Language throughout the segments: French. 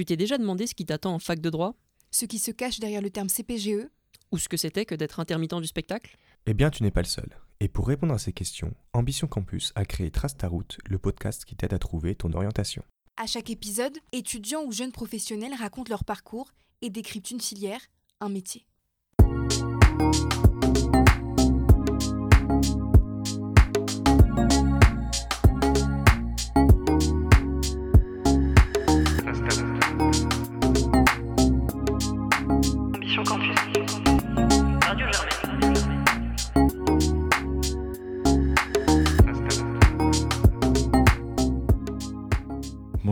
Tu t'es déjà demandé ce qui t'attend en fac de droit? Ce qui se cache derrière le terme CPGE Ou ce que c'était que d'être intermittent du spectacle? Eh bien, tu n'es pas le seul. Et pour répondre à ces questions, Ambition Campus a créé Trace ta route, le podcast qui t'aide à trouver ton orientation. À chaque épisode, étudiants ou jeunes professionnels racontent leur parcours et décryptent une filière, un métier.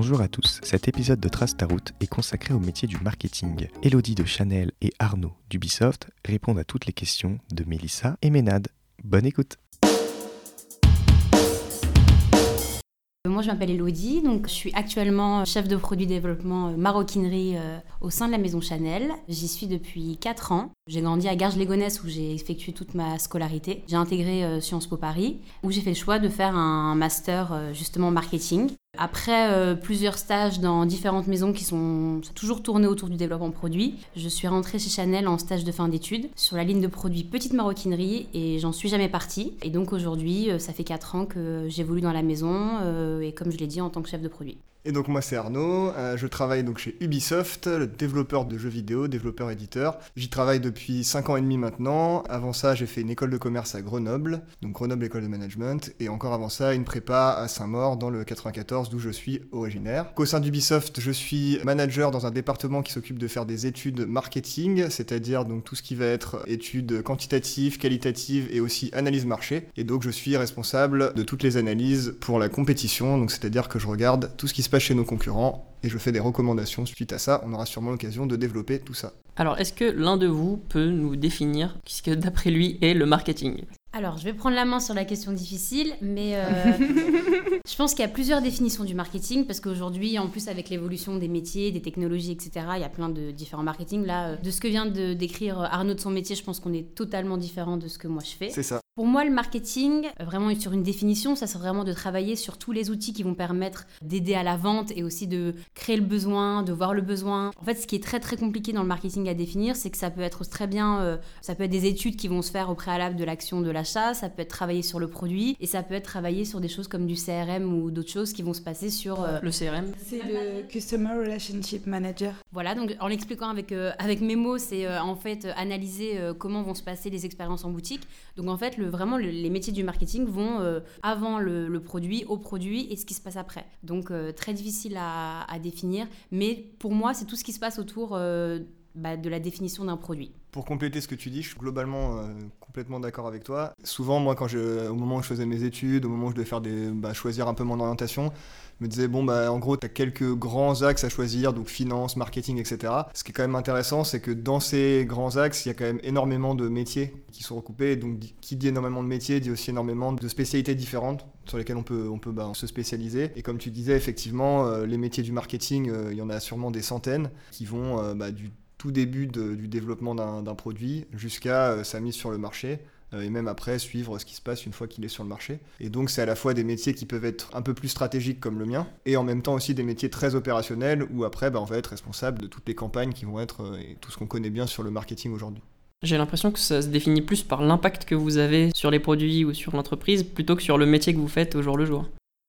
Bonjour à tous, cet épisode de Trace ta route est consacré au métier du marketing. Elodie de Chanel et Arnaud d'Ubisoft répondent à toutes les questions de Mélissa et Ménade. Bonne écoute Moi, je m'appelle Elodie, je suis actuellement chef de produit développement euh, maroquinerie euh, au sein de la maison Chanel. J'y suis depuis 4 ans. J'ai grandi à Garges-les-Gonesse où j'ai effectué toute ma scolarité. J'ai intégré euh, Sciences Po Paris où j'ai fait le choix de faire un master euh, justement marketing. Après euh, plusieurs stages dans différentes maisons qui sont toujours tournées autour du développement produit, je suis rentrée chez Chanel en stage de fin d'études sur la ligne de produits petite maroquinerie et j'en suis jamais partie. Et donc aujourd'hui, euh, ça fait 4 ans que j'évolue dans la maison euh, et comme je l'ai dit en tant que chef de produit. Et donc moi c'est Arnaud, euh, je travaille donc chez Ubisoft, développeur de jeux vidéo, développeur éditeur. J'y travaille depuis 5 ans et demi maintenant. Avant ça j'ai fait une école de commerce à Grenoble, donc Grenoble école de management, et encore avant ça une prépa à Saint-Maur dans le 94 d'où je suis originaire. Au sein d'Ubisoft je suis manager dans un département qui s'occupe de faire des études marketing, c'est-à-dire donc tout ce qui va être études quantitatives, qualitatives et aussi analyse marché. Et donc je suis responsable de toutes les analyses pour la compétition, donc c'est-à-dire que je regarde tout ce qui se passe chez nos concurrents et je fais des recommandations suite à ça. On aura sûrement l'occasion de développer tout ça. Alors, est-ce que l'un de vous peut nous définir ce que d'après lui est le marketing? Alors, je vais prendre la main sur la question difficile, mais euh, je pense qu'il y a plusieurs définitions du marketing parce qu'aujourd'hui, en plus avec l'évolution des métiers, des technologies, etc., il y a plein de différents marketing. Là, euh, de ce que vient de décrire Arnaud de son métier, je pense qu'on est totalement différent de ce que moi je fais. C'est ça. Pour moi, le marketing, euh, vraiment sur une définition, ça c'est vraiment de travailler sur tous les outils qui vont permettre d'aider à la vente et aussi de créer le besoin, de voir le besoin. En fait, ce qui est très très compliqué dans le marketing à définir, c'est que ça peut être très bien, euh, ça peut être des études qui vont se faire au préalable de l'action de l'achat, ça peut être travailler sur le produit et ça peut être travailler sur des choses comme du CRM ou d'autres choses qui vont se passer sur euh, Le CRM C'est le Customer Relationship Manager. Voilà, donc en l'expliquant avec, euh, avec mes mots, c'est euh, en fait analyser euh, comment vont se passer les expériences en boutique. Donc en fait, le, vraiment, le- les métiers du marketing vont euh, avant le, le produit, au produit et ce qui se passe après. Donc euh, très difficile à, à définir, mais pour moi, c'est tout ce qui se passe autour euh, bah, de la définition d'un produit. Pour compléter ce que tu dis, je suis globalement euh, complètement d'accord avec toi. Souvent, moi, quand je, au moment où je faisais mes études, au moment où je devais faire des, bah, choisir un peu mon orientation, je me disais, bon, bah, en gros, tu as quelques grands axes à choisir, donc finance, marketing, etc. Ce qui est quand même intéressant, c'est que dans ces grands axes, il y a quand même énormément de métiers qui sont recoupés. Donc, qui dit énormément de métiers, dit aussi énormément de spécialités différentes sur lesquelles on peut, on peut se spécialiser. Et comme tu disais, effectivement, euh, les métiers du marketing, euh, il y en a sûrement des centaines qui vont bah, du tout début du développement d'un d'un produit jusqu'à euh, sa mise sur le marché euh, et même après suivre ce qui se passe une fois qu'il est sur le marché. Et donc c'est à la fois des métiers qui peuvent être un peu plus stratégiques comme le mien et en même temps aussi des métiers très opérationnels où après bah, on va être responsable de toutes les campagnes qui vont être euh, et tout ce qu'on connaît bien sur le marketing aujourd'hui. J'ai l'impression que ça se définit plus par l'impact que vous avez sur les produits ou sur l'entreprise plutôt que sur le métier que vous faites au jour le jour.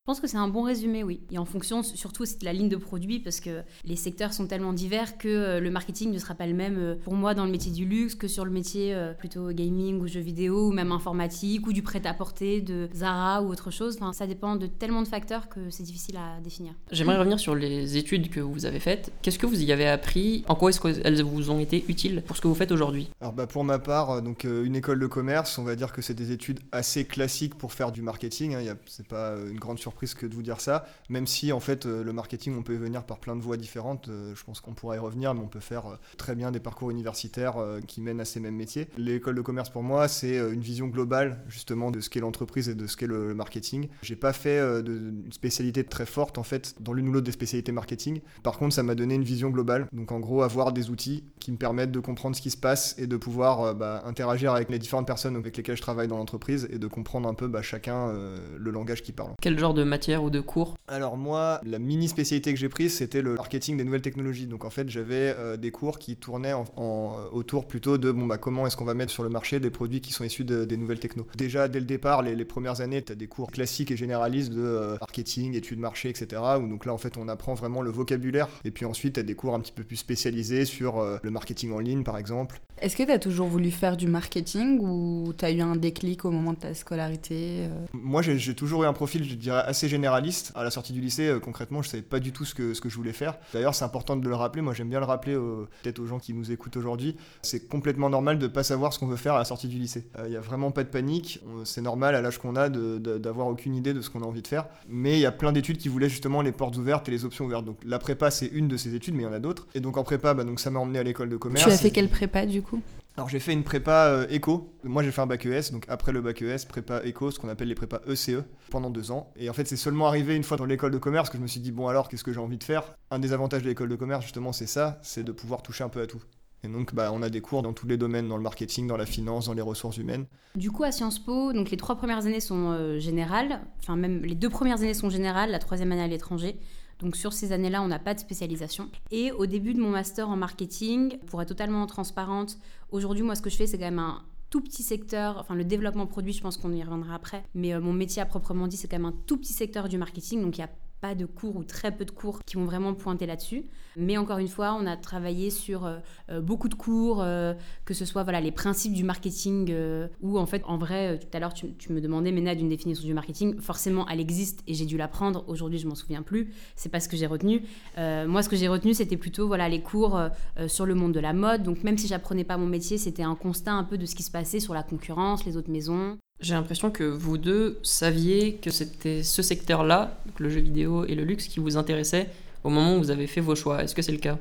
Je pense que c'est un bon résumé, oui. Et en fonction surtout c'est de la ligne de produit, parce que les secteurs sont tellement divers que euh, le marketing ne sera pas le même euh, pour moi dans le métier du luxe que sur le métier euh, plutôt gaming ou jeux vidéo ou même informatique ou du prêt-à-porter de Zara ou autre chose. Enfin, ça dépend de tellement de facteurs que c'est difficile à définir. J'aimerais revenir sur les études que vous avez faites. Qu'est-ce que vous y avez appris? En quoi est-ce qu'elles vous ont été utiles pour ce que vous faites aujourd'hui? Alors bah, pour ma part, donc une école de commerce, on va dire que c'est des études assez classiques pour faire du marketing. Hein, y a- c'est pas une grande surprise que de vous dire ça, même si en fait euh, le marketing on peut y venir par plein de voies différentes. euh, je pense qu'on pourra y revenir, mais on peut faire euh, très bien des parcours universitaires qui mènent à ces mêmes métiers. L'école de commerce pour moi, c'est une vision globale justement de ce qu'est l'entreprise et de ce qu'est le, marketing. J'ai pas fait de, spécialité très forte en fait dans l'une ou l'autre des spécialités marketing. Par contre, ça m'a donné une vision globale. Donc en gros, avoir des outils qui me permettent de comprendre ce qui se passe et de pouvoir bah, interagir avec les différentes personnes avec lesquelles je travaille dans l'entreprise et de comprendre un peu bah, chacun le langage qu'ils parlent. Quel genre de matière ou de cours Alors moi, la mini spécialité que j'ai prise, c'était le marketing des nouvelles technologies. Donc en fait, j'avais euh, des cours qui tournaient en, en- autour plutôt de bon bah comment est-ce qu'on va mettre sur le marché des produits qui sont issus de- des nouvelles techno. Déjà dès le départ, les, les premières années, tu as des cours classiques et généralistes de euh, marketing, études marché, etc. Où donc là en fait on apprend vraiment le vocabulaire. Et puis ensuite, tu as des cours un petit peu plus spécialisés sur euh, le marketing en ligne par exemple. Est-ce que tu as toujours voulu faire du marketing ou tu as eu un déclic au moment de ta scolarité euh? Moi, j'ai j'ai toujours eu un profil, je dirais, assez généraliste. À la sortie du lycée, euh, concrètement, je savais pas du tout ce que, ce que je voulais faire. D'ailleurs, c'est important de le rappeler. Moi, j'aime bien le rappeler euh, peut-être aux gens qui nous écoutent aujourd'hui. C'est complètement normal de pas savoir ce qu'on veut faire à la sortie du lycée. Il y a vraiment pas de panique. C'est normal à l'âge qu'on a d'avoir aucune idée de ce qu'on a envie de faire. Mais il y a plein d'études qui voulaient justement les portes ouvertes et les options ouvertes. Donc la prépa, c'est une de ces études, mais il y en a d'autres. Et donc en prépa, bah, donc ça m'a emmené à l'école de commerce. Tu as fait quelle prépa du coup? Alors j'ai fait une prépa euh, éco. Moi j'ai fait un bac ES, donc après le bac ES, prépa éco, ce qu'on appelle les prépas ECE, pendant deux ans. Et en fait c'est seulement arrivé une fois dans l'école de commerce que je me suis dit bon alors qu'est-ce que j'ai envie de faire? Un des avantages de l'école de commerce justement c'est ça, c'est de pouvoir toucher un peu à tout. Et donc bah, on a des cours dans tous les domaines, dans le marketing, dans la finance, dans les ressources humaines. Du coup, à Sciences Po, donc les trois premières années sont euh, générales, enfin même les deux premières années sont générales, la troisième année à l'étranger. Donc sur ces années-là, on n'a pas de spécialisation. Et au début de mon master en marketing, pour être totalement transparente, aujourd'hui, moi, ce que je fais, c'est quand même un tout petit secteur, enfin le développement produit, je pense qu'on y reviendra après, mais euh, mon métier à proprement dit, c'est quand même un tout petit secteur du marketing, donc il n'y a pas de cours ou très peu de cours qui vont vraiment pointer là-dessus. Mais encore une fois, on a travaillé sur euh, euh, beaucoup de cours, euh, que ce soit voilà, les principes du marketing, ou en fait, en vrai, tout à l'heure, tu, me demandais, Ména, d'une définition du marketing. Forcément, elle existe et j'ai dû l'apprendre. Aujourd'hui, je m'en souviens plus. C'est pas ce que j'ai retenu. Moi, ce que j'ai retenu, c'était plutôt voilà, les cours sur le monde de la mode. Donc, même si j'apprenais pas mon métier, c'était un constat un peu de ce qui se passait sur la concurrence, les autres maisons. J'ai l'impression que vous deux saviez que c'était ce secteur-là, le jeu vidéo et le luxe, qui vous intéressait au moment où vous avez fait vos choix. Est-ce que c'est le cas?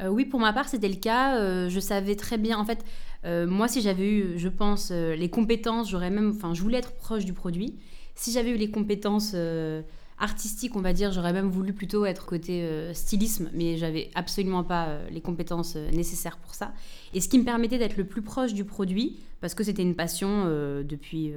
Euh, oui, pour ma part, c'était le cas. Euh, je savais très bien. En fait, euh, moi, si j'avais eu, je pense, les compétences, j'aurais même. Enfin, je voulais être proche du produit. Si j'avais eu les compétences artistiques, on va dire, j'aurais même voulu plutôt être côté euh, stylisme, mais j'avais absolument pas euh, les compétences euh, nécessaires pour ça. Et ce qui me permettait d'être le plus proche du produit, parce que c'était une passion depuis.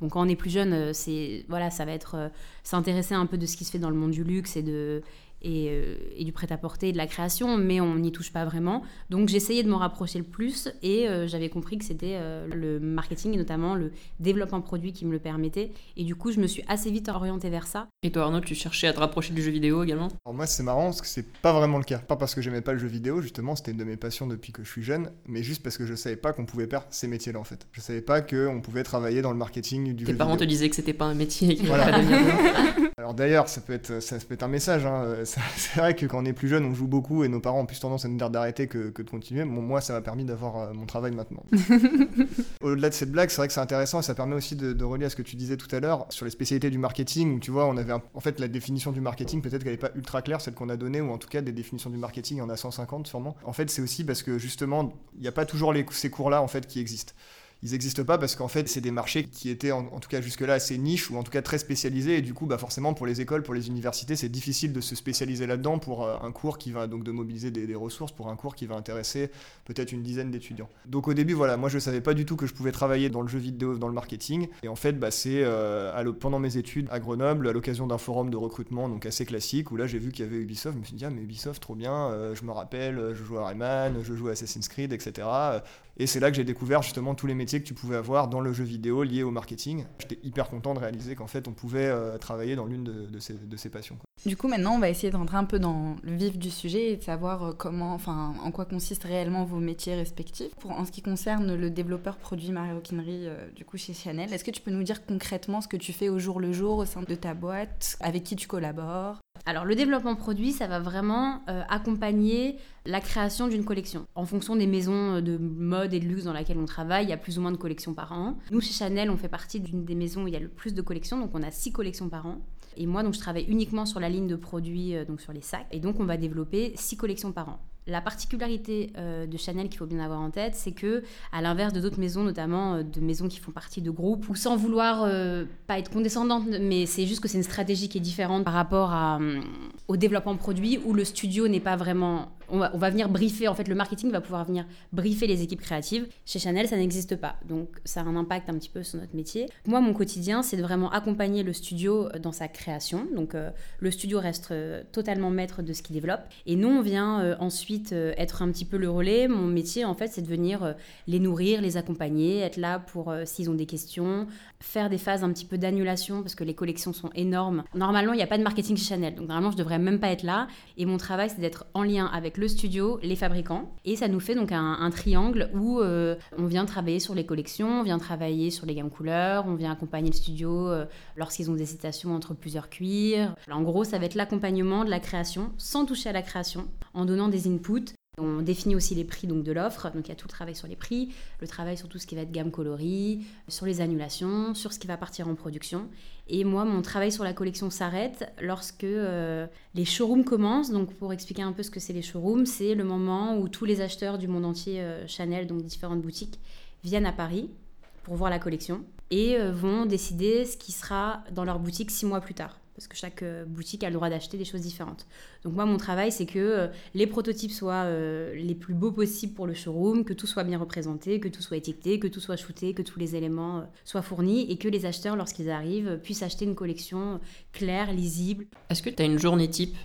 Bon, quand on est plus jeune, c'est voilà, ça va être s'intéresser un peu de ce qui se fait dans le monde du luxe et de et, euh, et du prêt-à-porter et de la création, mais on n'y touche pas vraiment. Donc j'essayais de m'en rapprocher le plus et euh, j'avais compris que c'était euh, le marketing et notamment le développement produit qui me le permettait. Et du coup, je me suis assez vite orientée vers ça. Et toi, Arnaud, tu cherchais à te rapprocher du jeu vidéo également? Alors moi c'est marrant parce que c'est pas vraiment le cas. Pas parce que j'aimais pas le jeu vidéo, justement c'était une de mes passions depuis que je suis jeune, mais juste parce que je savais pas qu'on pouvait faire ces métiers-là en fait. Je savais pas qu'on pouvait travailler dans le marketing du Tes jeu parents te vidéo. disaient que c'était pas un métier Voilà. Alors d'ailleurs, ça peut être ça, peut être un message. hein. Ça- C'est vrai que quand on est plus jeune, on joue beaucoup et nos parents ont plus tendance à nous dire d'arrêter que, que de continuer. Bon, moi, ça m'a permis d'avoir euh, mon travail maintenant. Au-delà de cette blague, c'est vrai que c'est intéressant et ça permet aussi de, de relier à ce que tu disais tout à l'heure sur les spécialités du marketing où tu vois, on avait un- en fait la définition du marketing, peut-être qu'elle n'est pas ultra claire, celle qu'on a donnée, ou en tout cas des définitions du marketing, il y en a 150 sûrement. En fait, c'est aussi parce que justement, il n'y a pas toujours les- ces cours-là en fait qui existent. Ils n'existent pas parce qu'en fait, c'est des marchés qui étaient en, tout cas jusque-là assez niches ou en tout cas très spécialisés. Et du coup, bah forcément, pour les écoles, pour les universités, c'est difficile de se spécialiser là-dedans pour euh, un cours qui va donc de mobiliser des, ressources pour un cours qui va intéresser peut-être une dizaine d'étudiants. Donc au début, voilà, moi je savais pas du tout que je pouvais travailler dans le jeu vidéo, dans le marketing. Et en fait, bah, c'est euh, pendant mes études à Grenoble, à l'occasion d'un forum de recrutement donc assez classique, où là j'ai vu qu'il y avait Ubisoft. Je me suis dit, ah, mais Ubisoft, trop bien, euh, je me rappelle, je jouais à Rayman, je jouais à Assassin's Creed, etc. Et c'est là que j'ai découvert justement tous les métiers que tu pouvais avoir dans le jeu vidéo liés au marketing. J'étais hyper content de réaliser qu'en fait on pouvait euh, travailler dans l'une de, ces, de ces passions. Du coup, maintenant, on va essayer de rentrer un peu dans le vif du sujet et de savoir euh, comment, enfin, en quoi consistent réellement vos métiers respectifs. Pour, en ce qui concerne le développeur produit maroquinerie, euh, du coup, chez Chanel, est-ce que tu peux nous dire concrètement ce que tu fais au jour le jour au sein de ta boîte, avec qui tu collabores? Alors le développement produit, ça va vraiment euh, accompagner la création d'une collection. En fonction des maisons de mode et de luxe dans lesquelles on travaille, il y a plus ou moins de collections par an. Nous, chez Chanel, on fait partie d'une des maisons où il y a le plus de collections, donc on a six collections par an. Et moi, donc, je travaille uniquement sur la ligne de produits, euh, donc sur les sacs. Et donc, on va développer six collections par an. La particularité euh, de Chanel qu'il faut bien avoir en tête, c'est que, à l'inverse de d'autres maisons, notamment euh, de maisons qui font partie de groupes, ou sans vouloir euh, pas être condescendante, mais c'est juste que c'est une stratégie qui est différente par rapport euh, au développement produit, où le studio n'est pas vraiment on va, on va venir briefer, en fait, le marketing va pouvoir venir briefer les équipes créatives. Chez Chanel, ça n'existe pas. Donc, ça a un impact un petit peu sur notre métier. Moi, mon quotidien, c'est de vraiment accompagner le studio dans sa création. Donc, euh, le studio reste euh, totalement maître de ce qu'il développe. Et nous, on vient euh, ensuite être un petit peu le relais. Mon métier, en fait, c'est de venir les nourrir, les accompagner, être là pour s'ils ont des questions, faire des phases un petit peu d'annulation parce que les collections sont énormes. Normalement, il n'y a pas de marketing chez Chanel. Donc, normalement, je devrais même pas être là. Et mon travail, c'est d'être en lien avec studio, les fabricants. Et ça nous fait donc un, triangle où euh, on vient travailler sur les collections, on vient travailler sur les gammes couleurs, on vient accompagner le studio euh, lorsqu'ils ont des hésitations entre plusieurs cuirs. En gros, ça va être l'accompagnement de la création sans toucher à la création, en donnant des inputs. On définit aussi les prix donc, de l'offre, donc il y a tout le travail sur les prix, le travail sur tout ce qui va être gamme coloris, sur les annulations, sur ce qui va partir en production. Et moi, mon travail sur la collection s'arrête lorsque euh, les showrooms commencent. Donc, pour expliquer un peu ce que c'est les showrooms, c'est le moment où tous les acheteurs du monde entier euh, Chanel, donc différentes boutiques, viennent à Paris pour voir la collection et euh, vont décider ce qui sera dans leur boutique six mois plus tard. Parce que chaque euh, boutique a le droit d'acheter des choses différentes. Donc moi, mon travail, c'est que euh, les prototypes soient euh, les plus beaux possibles pour le showroom, que tout soit bien représenté, que tout soit étiqueté, que tout soit shooté, que tous les éléments soient fournis et que les acheteurs, lorsqu'ils arrivent, puissent acheter une collection claire, lisible. Est-ce que tu as une journée type?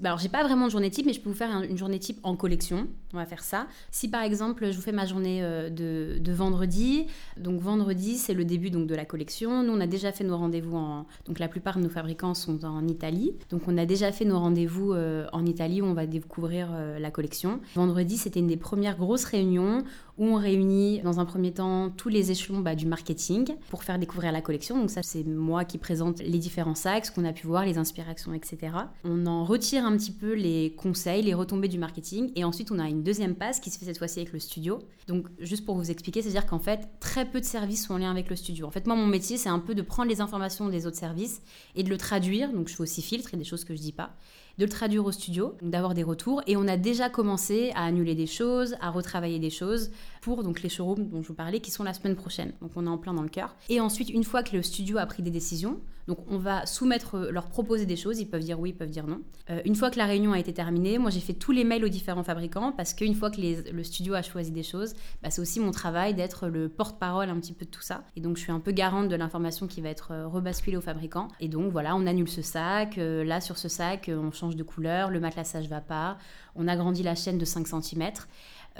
Bah alors, j'ai pas vraiment de journée type, mais je peux vous faire un- une journée type en collection. On va faire ça. Si par exemple, je vous fais ma journée euh, de, de vendredi, donc vendredi, c'est le début donc de la collection. Nous, on a déjà fait nos rendez-vous en. Donc, la plupart de nos fabricants sont en Italie. Donc, on a déjà fait nos rendez-vous euh, en Italie où on va découvrir euh, la collection. Vendredi, c'était une des premières grosses réunions où on réunit dans un premier temps tous les échelons bah, du marketing pour faire découvrir la collection. Donc ça, c'est moi qui présente les différents sacs, ce qu'on a pu voir, les inspirations, etc. On en retire un petit peu les conseils, les retombées du marketing, et ensuite on a une deuxième passe qui se fait cette fois-ci avec le studio. Donc juste pour vous expliquer, c'est-à-dire qu'en fait, très peu de services sont en lien avec le studio. En fait, moi, mon métier, c'est un peu de prendre les informations des autres services et de le traduire. Donc je fais aussi filtre, a des choses que je dis pas de le traduire au studio, d'avoir des retours. Et on a déjà commencé à annuler des choses, à retravailler des choses pour donc les showrooms dont je vous parlais qui sont la semaine prochaine. Donc on est en plein dans le cœur. Et ensuite, une fois que le studio a pris des décisions, donc on va soumettre, euh, leur proposer des choses. Ils peuvent dire oui, ils peuvent dire non. Euh, une fois que la réunion a été terminée, moi j'ai fait tous les mails aux différents fabricants parce qu'une fois que le studio a choisi des choses, bah, c'est aussi mon travail d'être le porte-parole un petit peu de tout ça. Et donc je suis un peu garante de l'information qui va être euh, rebasculée aux fabricants. Et donc voilà, on annule ce sac. là sur ce sac, on change de couleur, le matelassage va pas. On agrandit la chaîne de 5 cm.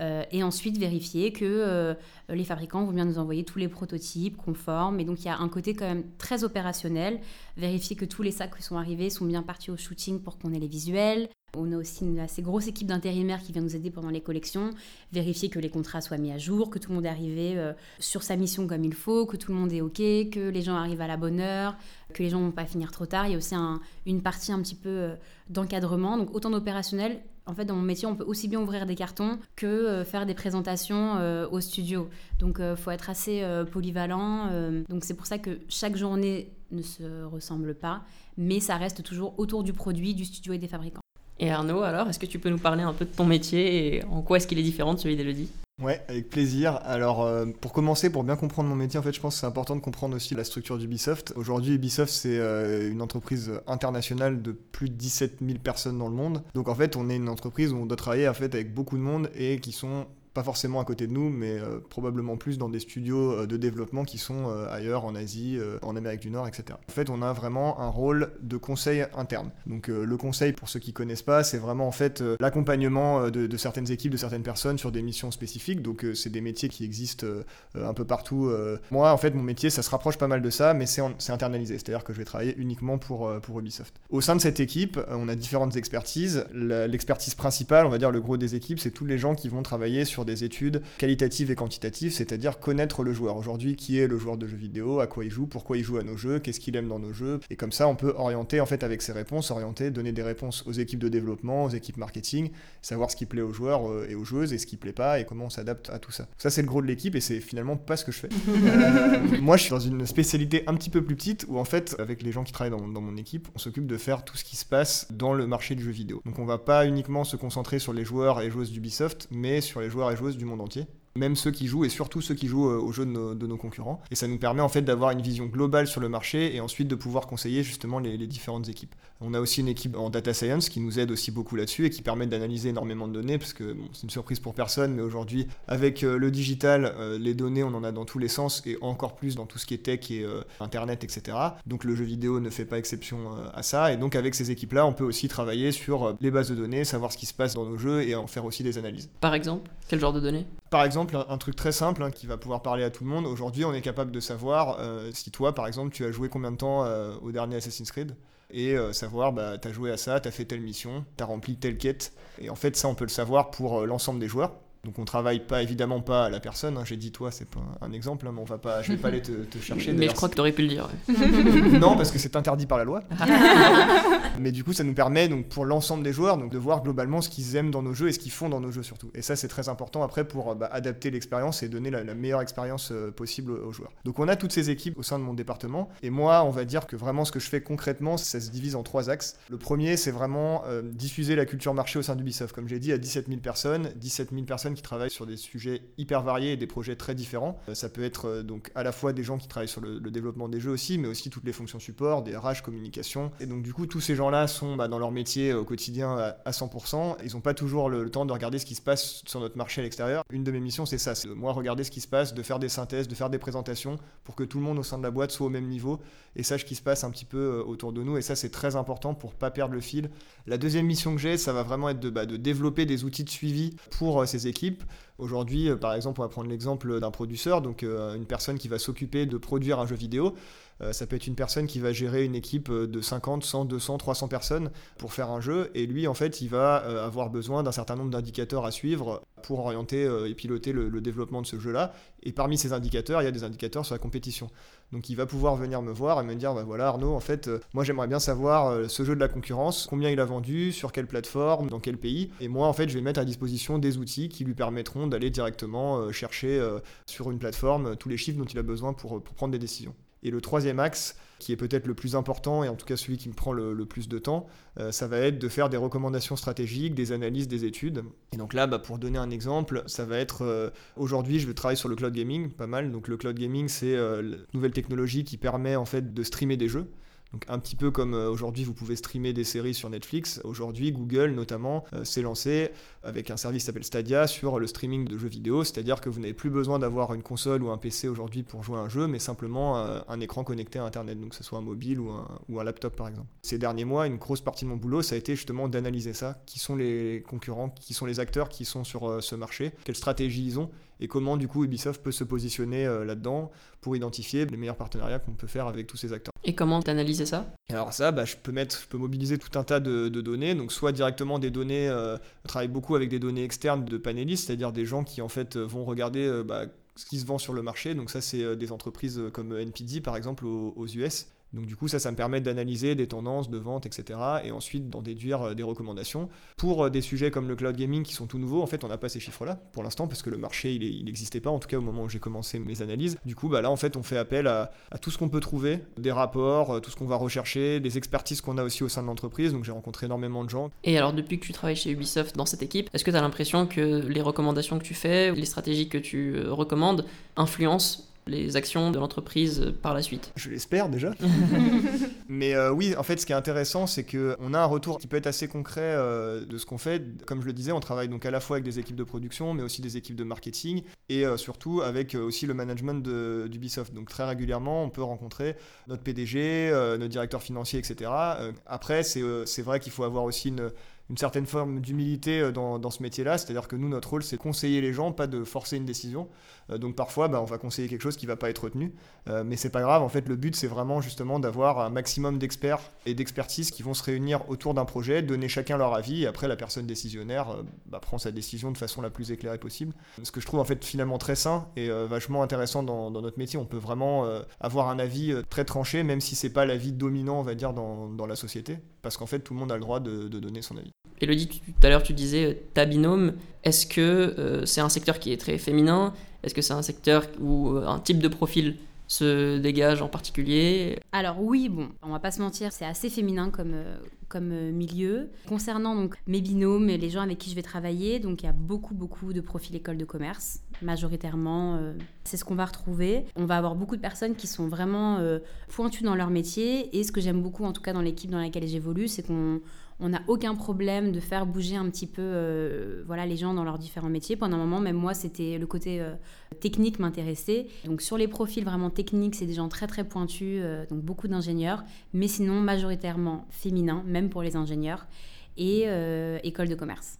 Euh, et ensuite vérifier que euh, les fabricants vont bien nous envoyer tous les prototypes conformes. Et donc il y a un côté quand même très opérationnel, vérifier que tous les sacs qui sont arrivés sont bien partis au shooting pour qu'on ait les visuels. On a aussi une assez grosse équipe d'intérimaires qui vient nous aider pendant les collections, vérifier que les contrats soient mis à jour, que tout le monde est arrivé euh, sur sa mission comme il faut, que tout le monde est OK, que les gens arrivent à la bonne heure, que les gens ne vont pas finir trop tard. Il y a aussi un- une partie un petit peu euh, d'encadrement, donc autant d'opérationnel. En fait, dans mon métier, on peut aussi bien ouvrir des cartons que euh, faire des présentations au studio. Donc, il faut être assez polyvalent. donc, c'est pour ça que chaque journée ne se ressemble pas, mais ça reste toujours autour du produit, du studio et des fabricants. Et Arnaud, alors, est-ce que tu peux nous parler un peu de ton métier et en quoi est-ce qu'il est différent de celui d'Elodie Ouais, avec plaisir. Alors, euh, pour commencer, pour bien comprendre mon métier, en fait, je pense que c'est important de comprendre aussi la structure d'Ubisoft. Aujourd'hui, Ubisoft, c'est euh, une entreprise internationale de plus de 17 000 personnes dans le monde. Donc, en fait, on est une entreprise où on doit travailler en fait, avec beaucoup de monde et qui sont pas forcément à côté de nous, mais euh, probablement plus dans des studios euh, de développement qui sont euh, ailleurs, en Asie, en Amérique du Nord, etc. En fait, on a vraiment un rôle de conseil interne. Donc, le conseil, pour ceux qui connaissent pas, c'est vraiment en fait l'accompagnement de, certaines équipes, de certaines personnes sur des missions spécifiques. Donc, c'est des métiers qui existent un peu partout. Moi, en fait, mon métier, ça se rapproche pas mal de ça, mais c'est internalisé. C'est-à-dire que je vais travailler uniquement pour, pour Ubisoft. Au sein de cette équipe, on a différentes expertises. L'expertise principale, on va dire le gros des équipes, c'est tous les gens qui vont travailler sur des études qualitatives et quantitatives, c'est-à-dire connaître le joueur. Aujourd'hui, qui est le joueur de jeux vidéo, à quoi il joue, pourquoi il joue à nos jeux, qu'est-ce qu'il aime dans nos jeux. Et comme ça, on peut orienter, en fait, avec ces réponses, orienter, donner des réponses aux équipes de développement, aux équipes marketing, savoir ce qui plaît aux joueurs euh, et aux joueuses et ce qui plaît pas et comment on s'adapte à tout ça. Ça, c'est le gros de l'équipe et c'est finalement pas ce que je fais. Euh, moi, je suis dans une spécialité un petit peu plus petite où, en fait, avec les gens qui travaillent dans, dans mon équipe, on s'occupe de faire tout ce qui se passe dans le marché du jeu vidéo. Donc, on va pas uniquement se concentrer sur les joueurs et joueuses d'Ubisoft, mais sur les joueurs et joueuses du monde entier. Même ceux qui jouent et surtout ceux qui jouent euh, aux jeux de nos, de nos concurrents. Et ça nous permet en fait d'avoir une vision globale sur le marché et ensuite de pouvoir conseiller justement les, les différentes équipes. On a aussi une équipe en data science qui nous aide aussi beaucoup là-dessus et qui permet d'analyser énormément de données parce que bon, c'est une surprise pour personne, mais aujourd'hui avec euh, le digital, euh, les données on en a dans tous les sens et encore plus dans tout ce qui est tech et euh, internet, etc. Donc le jeu vidéo ne fait pas exception à ça et donc avec ces équipes-là, on peut aussi travailler sur les bases de données, savoir ce qui se passe dans nos jeux et en faire aussi des analyses. Par exemple, quel genre de données? Par exemple, un, truc très simple hein, qui va pouvoir parler à tout le monde. Aujourd'hui, on est capable de savoir euh, si toi, par exemple, tu as joué combien de temps euh, au dernier Assassin's Creed et euh, savoir, bah, t'as joué à ça, t'as fait telle mission, t'as rempli telle quête. Et en fait, ça, on peut le savoir pour l'ensemble des joueurs. Donc on travaille pas évidemment pas à la personne. hein. J'ai dit toi, c'est pas un exemple, hein, mais on va pas, je vais pas aller te, te chercher. Mais je crois que tu aurais pu le dire. ouais. non, parce que c'est interdit par la loi. Mais du coup, ça nous permet donc pour l'ensemble des joueurs donc de voir globalement ce qu'ils aiment dans nos jeux et ce qu'ils font dans nos jeux surtout. Et ça, c'est très important après pour bah, adapter l'expérience et donner la, la meilleure expérience euh, possible aux joueurs. Donc on a toutes ces équipes au sein de mon département. Et moi, on va dire que vraiment ce que je fais concrètement, ça se divise en trois axes. Le premier, c'est vraiment euh, diffuser la culture marché au sein d'Ubisoft. Comme j'ai dit, à 17 000 personnes, 17 000 personnes qui travaillent sur des sujets hyper variés et des projets très différents. Euh, ça peut être euh, donc à la fois des gens qui travaillent sur le, développement des jeux aussi, mais aussi toutes les fonctions support, des RH, communication. Et donc du coup, tous ces gens-là sont bah, dans leur métier au quotidien à, à 100%. Ils n'ont pas toujours le, temps de regarder ce qui se passe sur notre marché à l'extérieur. Une de mes missions, c'est ça, c'est de moi regarder ce qui se passe, de faire des synthèses, de faire des présentations pour que tout le monde au sein de la boîte soit au même niveau et sache ce qui se passe un petit peu euh, autour de nous. Et ça, c'est très important pour pas perdre le fil. La deuxième mission que j'ai, ça va vraiment être de, bah, développer des outils de suivi pour euh, ces équipes. Aujourd'hui, euh, par exemple, on va prendre l'exemple d'un producteur, donc euh, une personne qui va s'occuper de produire un jeu vidéo. Euh, ça peut être une personne qui va gérer une équipe euh, de 50, 100, 200, 300 personnes pour faire un jeu. Et lui, en fait, il va euh, avoir besoin d'un certain nombre d'indicateurs à suivre pour orienter et piloter le, développement de ce jeu-là. Et parmi ces indicateurs, il y a des indicateurs sur la compétition. Donc il va pouvoir venir me voir et me dire, bah voilà Arnaud, en fait, moi j'aimerais bien savoir ce jeu de la concurrence, combien il a vendu, sur quelle plateforme, dans quel pays. Et moi, en fait, je vais mettre à disposition des outils qui lui permettront d'aller directement chercher sur une plateforme tous les chiffres dont il a besoin pour prendre des décisions. Et le troisième axe, qui est peut-être le plus important et en tout cas celui qui me prend le, plus de temps, euh, ça va être de faire des recommandations stratégiques, des analyses, des études. Et donc là, bah, pour donner un exemple, ça va être euh, aujourd'hui, je vais travailler sur le cloud gaming, pas mal. Donc le cloud gaming, c'est euh, la nouvelle technologie qui permet en fait de streamer des jeux. Donc un petit peu comme euh, aujourd'hui vous pouvez streamer des séries sur Netflix, aujourd'hui Google notamment euh, s'est lancé avec un service qui Stadia sur le streaming de jeux vidéo, c'est-à-dire que vous n'avez plus besoin d'avoir une console ou un PC aujourd'hui pour jouer à un jeu, mais simplement euh, un écran connecté à Internet, donc que ce soit un mobile ou un, laptop par exemple. Ces derniers mois, une grosse partie de mon boulot, ça a été justement d'analyser ça, qui sont les concurrents, qui sont les acteurs qui sont sur ce marché, quelle stratégie ils ont? Et comment du coup Ubisoft peut se positionner euh, là-dedans pour identifier les meilleurs partenariats qu'on peut faire avec tous ces acteurs. Et comment t'analyser ça? Alors ça, bah, je peux mettre, je peux mobiliser tout un tas de, de données, donc soit directement des données, euh, je travaille beaucoup avec des données externes de panélistes, c'est-à-dire des gens qui en fait euh, vont regarder euh, bah, ce qui se vend sur le marché, donc ça c'est des entreprises comme NPD par exemple aux, aux US. Donc du coup ça, ça me permet d'analyser des tendances de vente, etc. Et ensuite d'en déduire euh, des recommandations. Pour euh, des sujets comme le cloud gaming qui sont tout nouveaux, en fait on n'a pas ces chiffres-là pour l'instant parce que le marché il n'existait pas, en tout cas au moment où j'ai commencé mes analyses. Du coup bah là en fait on fait appel à, tout ce qu'on peut trouver, des rapports, euh, tout ce qu'on va rechercher, des expertises qu'on a aussi au sein de l'entreprise. Donc j'ai rencontré énormément de gens. Et alors, depuis que tu travailles chez Ubisoft dans cette équipe, est-ce que tu as l'impression que les recommandations que tu fais, les stratégies que tu recommandes, influencent les actions de l'entreprise par la suite Je l'espère déjà. Mais euh, oui, en fait, ce qui est intéressant, c'est qu'on a un retour qui peut être assez concret euh, de ce qu'on fait. Comme je le disais, on travaille donc à la fois avec des équipes de production, mais aussi des équipes de marketing, et euh, surtout avec euh, aussi le management d'Ubisoft. Donc très régulièrement, on peut rencontrer notre PDG, euh, notre directeur financier, etc. Euh, après, c'est euh, c'est vrai qu'il faut avoir aussi une une certaine forme d'humilité dans, dans ce métier-là, c'est-à-dire que nous, notre rôle, c'est de conseiller les gens, pas de forcer une décision. Euh, donc parfois, bah, on va conseiller quelque chose qui va pas être retenu, Euh, mais c'est pas grave. En fait, le but, c'est vraiment justement d'avoir un maximum d'experts et d'expertise qui vont se réunir autour d'un projet, donner chacun leur avis, après, la personne décisionnaire euh, bah, prend sa décision de façon la plus éclairée possible. Ce que je trouve en fait finalement très sain et vachement intéressant dans, notre métier. On peut vraiment avoir un avis très tranché, même si c'est pas l'avis dominant, on va dire, dans, la société, parce qu'en fait, tout le monde a le droit de donner son avis. Elodie, tout à l'heure, tu disais euh, ta binôme. Est-ce que euh, c'est un secteur qui est très féminin? Est-ce que c'est un secteur où euh, un type de profil se dégage en particulier? Alors oui, bon, on va pas se mentir, c'est assez féminin comme, comme milieu. Concernant donc mes binômes et les gens avec qui je vais travailler, donc il y a beaucoup beaucoup de profils école de commerce, majoritairement. c'est ce qu'on va retrouver. On va avoir beaucoup de personnes qui sont vraiment pointues dans leur métier. Et ce que j'aime beaucoup, en tout cas dans l'équipe dans laquelle j'évolue, c'est qu'on on n'a aucun problème de faire bouger un petit peu euh, voilà, les gens dans leurs différents métiers. Pendant un moment, même moi, c'était le côté euh, technique m'intéressait. Donc sur les profils vraiment techniques, c'est des gens très très pointus, euh, donc beaucoup d'ingénieurs, mais sinon majoritairement féminins, même pour les ingénieurs, et euh, école de commerce.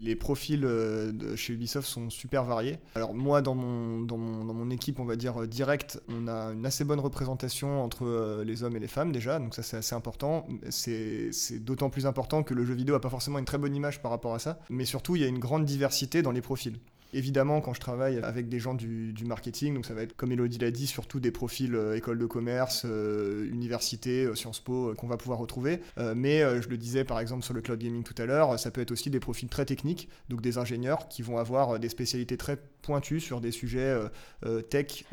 Les profils euh, chez Ubisoft sont super variés. Alors moi, dans mon, équipe, on va dire euh, directe, on a une assez bonne représentation entre euh, les hommes et les femmes déjà, donc ça c'est assez important. C'est c'est d'autant plus important que le jeu vidéo a pas forcément une très bonne image par rapport à ça, mais surtout il y a une grande diversité dans les profils. Évidemment, quand je travaille avec des gens du, marketing, donc ça va être, comme Elodie l'a dit, surtout des profils euh, école de commerce, euh, université, euh, Sciences Po, qu'on va pouvoir retrouver. Mais je le disais par exemple sur le cloud gaming tout à l'heure, ça peut être aussi des profils très techniques, donc des ingénieurs qui vont avoir des spécialités très pointues sur des sujets tech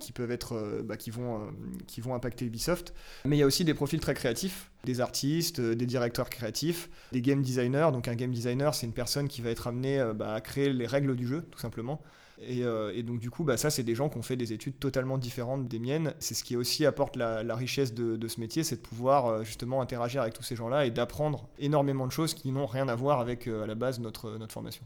qui peuvent être, bah, qui vont, qui vont impacter Ubisoft. Mais il y a aussi des profils très créatifs, des artistes, euh, des directeurs créatifs, des game designers. Donc un game designer, c'est une personne qui va être amenée euh, bah, à créer les règles du jeu, tout simplement. Et, euh, donc du coup, bah, ça, c'est des gens qui ont fait des études totalement différentes des miennes. C'est ce qui aussi apporte la, la richesse de, ce métier, c'est de pouvoir justement interagir avec tous ces gens-là et d'apprendre énormément de choses qui n'ont rien à voir avec à la base notre, notre formation.